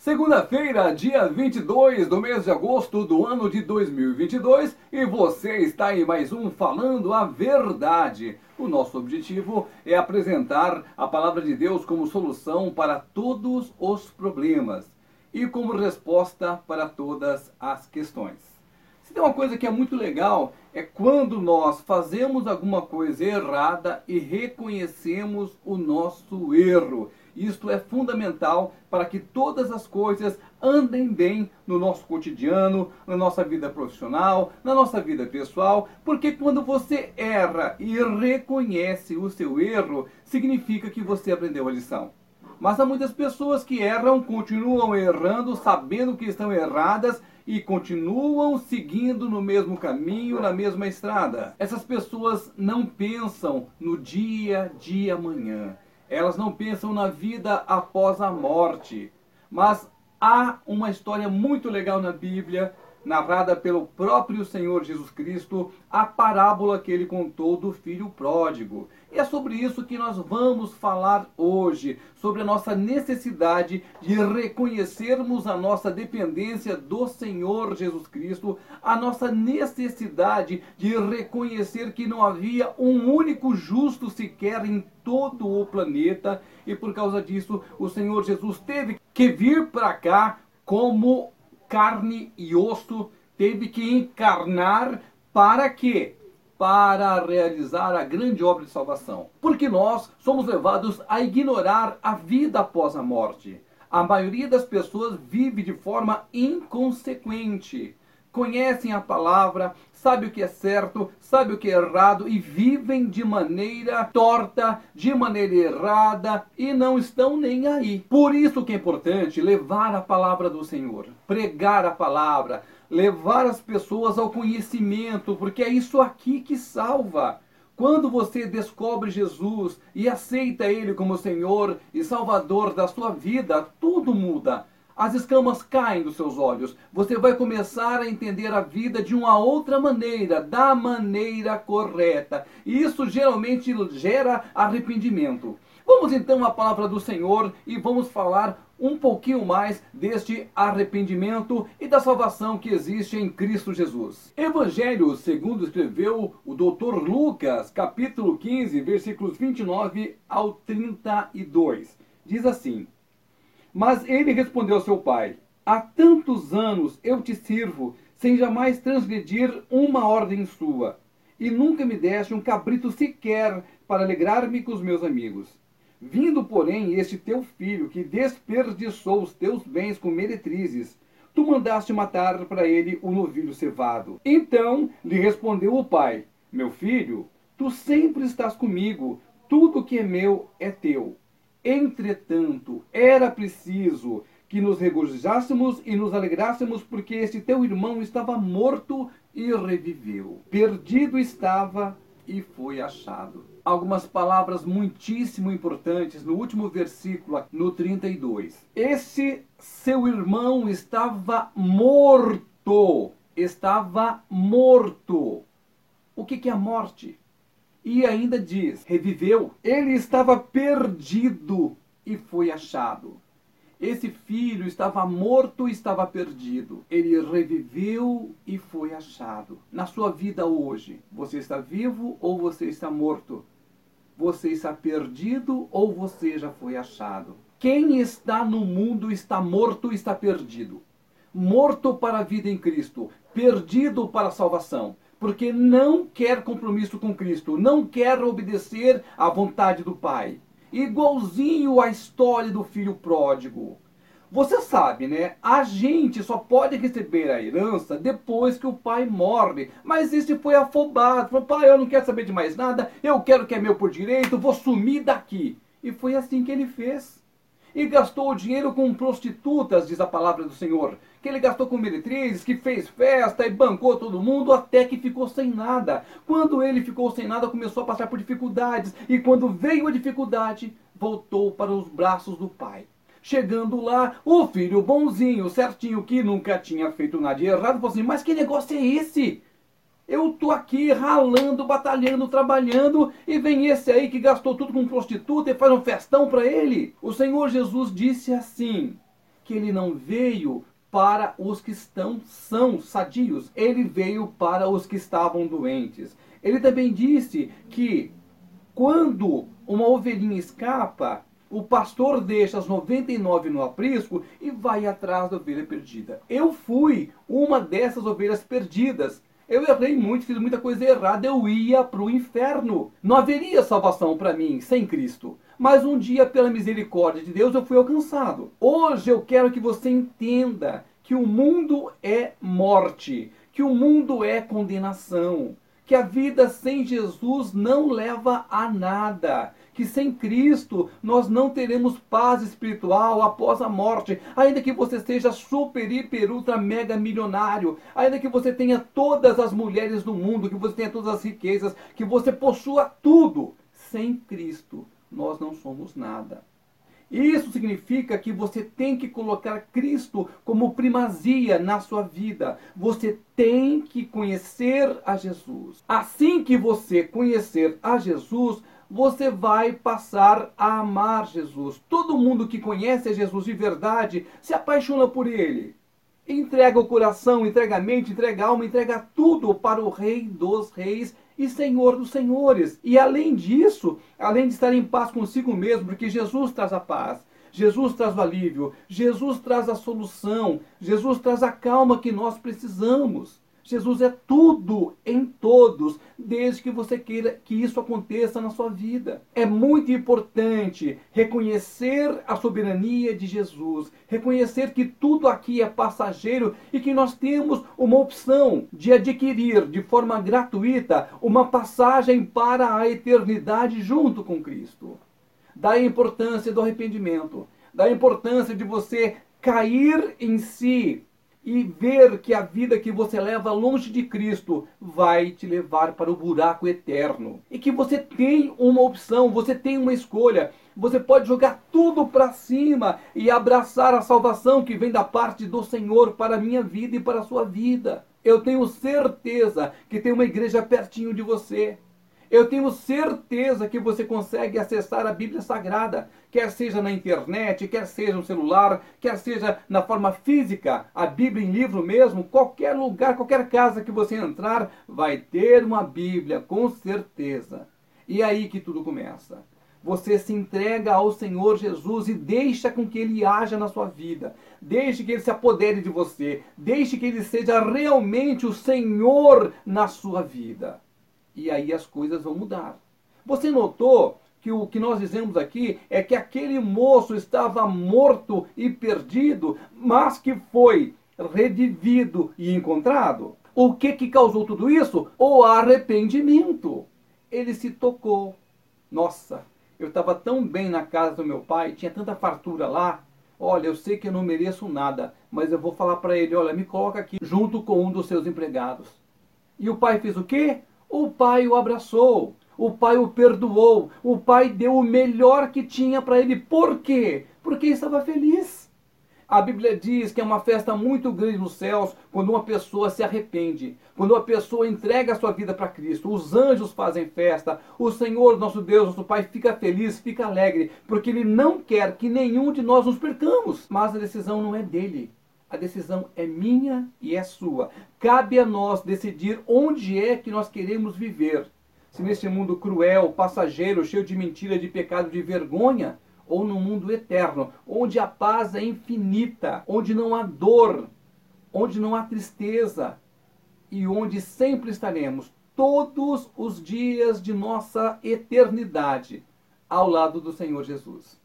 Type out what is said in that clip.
Segunda-feira, dia 22 do mês de agosto do ano de 2022, e você está em mais um Falando a Verdade. O nosso objetivo é apresentar a palavra de Deus como solução para todos os problemas e como resposta para todas as questões. Se tem uma coisa que é muito legal, é quando nós fazemos alguma coisa errada e reconhecemos o nosso erro. Isto é fundamental para que todas as coisas andem bem no nosso cotidiano, na nossa vida profissional, na nossa vida pessoal, porque quando você erra e reconhece o seu erro, significa que você aprendeu a lição. Mas há muitas pessoas que erram, continuam errando, sabendo que estão erradas e continuam seguindo no mesmo caminho, na mesma estrada. Essas pessoas não pensam no dia de amanhã. Elas não pensam na vida após a morte. Mas há uma história muito legal na Bíblia narrada pelo próprio Senhor Jesus Cristo, a parábola que ele contou do filho pródigo. E é sobre isso que nós vamos falar hoje, sobre a nossa necessidade de reconhecermos a nossa dependência do Senhor Jesus Cristo, a nossa necessidade de reconhecer que não havia um único justo sequer em todo o planeta, e por causa disso o Senhor Jesus teve que vir para cá como carne e osso, teve que encarnar para quê? Para realizar a grande obra de salvação. Porque nós somos levados a ignorar a vida após a morte. A maioria das pessoas vive de forma inconsequente conhecem a palavra, sabem o que é certo, sabem o que é errado e vivem de maneira torta, de maneira errada e não estão nem aí. Por isso que é importante levar a palavra do Senhor, pregar a palavra, levar as pessoas ao conhecimento, porque é isso aqui que salva. Quando você descobre Jesus e aceita Ele como Senhor e Salvador da sua vida, tudo muda as escamas caem dos seus olhos. Você vai começar a entender a vida de uma outra maneira, da maneira correta. E isso geralmente gera arrependimento. Vamos então à palavra do Senhor e vamos falar um pouquinho mais deste arrependimento e da salvação que existe em Cristo Jesus. Evangelho, segundo escreveu o Dr. Lucas, capítulo 15, versículos 29 ao 32. Diz assim: mas ele respondeu ao seu pai: Há tantos anos eu te sirvo, sem jamais transgredir uma ordem sua, e nunca me deste um cabrito sequer para alegrar-me com os meus amigos. Vindo, porém, este teu filho, que desperdiçou os teus bens com meretrizes, tu mandaste matar para ele o novilho cevado. Então lhe respondeu o pai: Meu filho, tu sempre estás comigo, tudo que é meu é teu. Entretanto, era preciso que nos regozijássemos e nos alegrássemos, porque este teu irmão estava morto e reviveu. Perdido estava e foi achado. Algumas palavras muitíssimo importantes no último versículo, no 32. Esse seu irmão estava morto. Estava morto. O que é a morte? E ainda diz: reviveu. Ele estava perdido e foi achado. Esse filho estava morto e estava perdido. Ele reviveu e foi achado. Na sua vida hoje, você está vivo ou você está morto? Você está perdido ou você já foi achado? Quem está no mundo está morto e está perdido. Morto para a vida em Cristo, perdido para a salvação porque não quer compromisso com Cristo, não quer obedecer à vontade do Pai. Igualzinho à história do filho pródigo. Você sabe, né? A gente só pode receber a herança depois que o pai morre. Mas este foi afobado. Falou, pai, eu não quero saber de mais nada. Eu quero que é meu por direito. Vou sumir daqui. E foi assim que ele fez e gastou o dinheiro com prostitutas, diz a palavra do Senhor. Que ele gastou com meretrizes, que fez festa e bancou todo mundo até que ficou sem nada. Quando ele ficou sem nada, começou a passar por dificuldades. E quando veio a dificuldade, voltou para os braços do pai. Chegando lá, o filho bonzinho, certinho, que nunca tinha feito nada de errado, falou assim: Mas que negócio é esse? Eu tô aqui ralando, batalhando, trabalhando e vem esse aí que gastou tudo com prostituta e faz um festão para ele. O Senhor Jesus disse assim: que ele não veio para os que estão são sadios, ele veio para os que estavam doentes. Ele também disse que quando uma ovelhinha escapa, o pastor deixa as 99 no aprisco e vai atrás da ovelha perdida. Eu fui uma dessas ovelhas perdidas. Eu errei muito, fiz muita coisa errada, eu ia para o inferno. Não haveria salvação para mim sem Cristo. Mas um dia, pela misericórdia de Deus, eu fui alcançado. Hoje eu quero que você entenda que o mundo é morte, que o mundo é condenação, que a vida sem Jesus não leva a nada, que sem Cristo nós não teremos paz espiritual após a morte, ainda que você seja super, hiper, ultra, mega milionário, ainda que você tenha todas as mulheres do mundo, que você tenha todas as riquezas, que você possua tudo, sem Cristo nós não somos nada. Isso significa que você tem que colocar Cristo como primazia na sua vida. Você tem que conhecer a Jesus. Assim que você conhecer a Jesus, você vai passar a amar Jesus. Todo mundo que conhece Jesus de verdade se apaixona por ele. Entrega o coração, entrega a mente, entrega a alma, entrega tudo para o Rei dos Reis e Senhor dos Senhores. E além disso, além de estar em paz consigo mesmo, porque Jesus traz a paz, Jesus traz o alívio, Jesus traz a solução, Jesus traz a calma que nós precisamos. Jesus é tudo em todos, desde que você queira que isso aconteça na sua vida. É muito importante reconhecer a soberania de Jesus, reconhecer que tudo aqui é passageiro e que nós temos uma opção de adquirir de forma gratuita uma passagem para a eternidade junto com Cristo. Da importância do arrependimento, da importância de você cair em si, e ver que a vida que você leva longe de Cristo vai te levar para o buraco eterno. E que você tem uma opção, você tem uma escolha. Você pode jogar tudo para cima e abraçar a salvação que vem da parte do Senhor para a minha vida e para a sua vida. Eu tenho certeza que tem uma igreja pertinho de você. Eu tenho certeza que você consegue acessar a Bíblia Sagrada, quer seja na internet, quer seja no celular, quer seja na forma física, a Bíblia em livro mesmo, qualquer lugar, qualquer casa que você entrar, vai ter uma Bíblia, com certeza. E é aí que tudo começa. Você se entrega ao Senhor Jesus e deixa com que Ele haja na sua vida. Deixe que Ele se apodere de você. Deixe que Ele seja realmente o Senhor na sua vida e aí as coisas vão mudar. Você notou que o que nós dizemos aqui é que aquele moço estava morto e perdido, mas que foi redivido e encontrado? O que que causou tudo isso? O arrependimento. Ele se tocou. Nossa, eu estava tão bem na casa do meu pai, tinha tanta fartura lá. Olha, eu sei que eu não mereço nada, mas eu vou falar para ele, olha, me coloca aqui junto com um dos seus empregados. E o pai fez o quê? O pai o abraçou, o pai o perdoou, o pai deu o melhor que tinha para ele. Por quê? Porque estava feliz. A Bíblia diz que é uma festa muito grande nos céus quando uma pessoa se arrepende, quando uma pessoa entrega a sua vida para Cristo. Os anjos fazem festa, o Senhor, nosso Deus, nosso Pai, fica feliz, fica alegre, porque Ele não quer que nenhum de nós nos percamos. Mas a decisão não é dele, a decisão é minha e é sua. Cabe a nós decidir onde é que nós queremos viver. Se neste mundo cruel, passageiro, cheio de mentira, de pecado, de vergonha, ou no mundo eterno, onde a paz é infinita, onde não há dor, onde não há tristeza e onde sempre estaremos todos os dias de nossa eternidade ao lado do Senhor Jesus.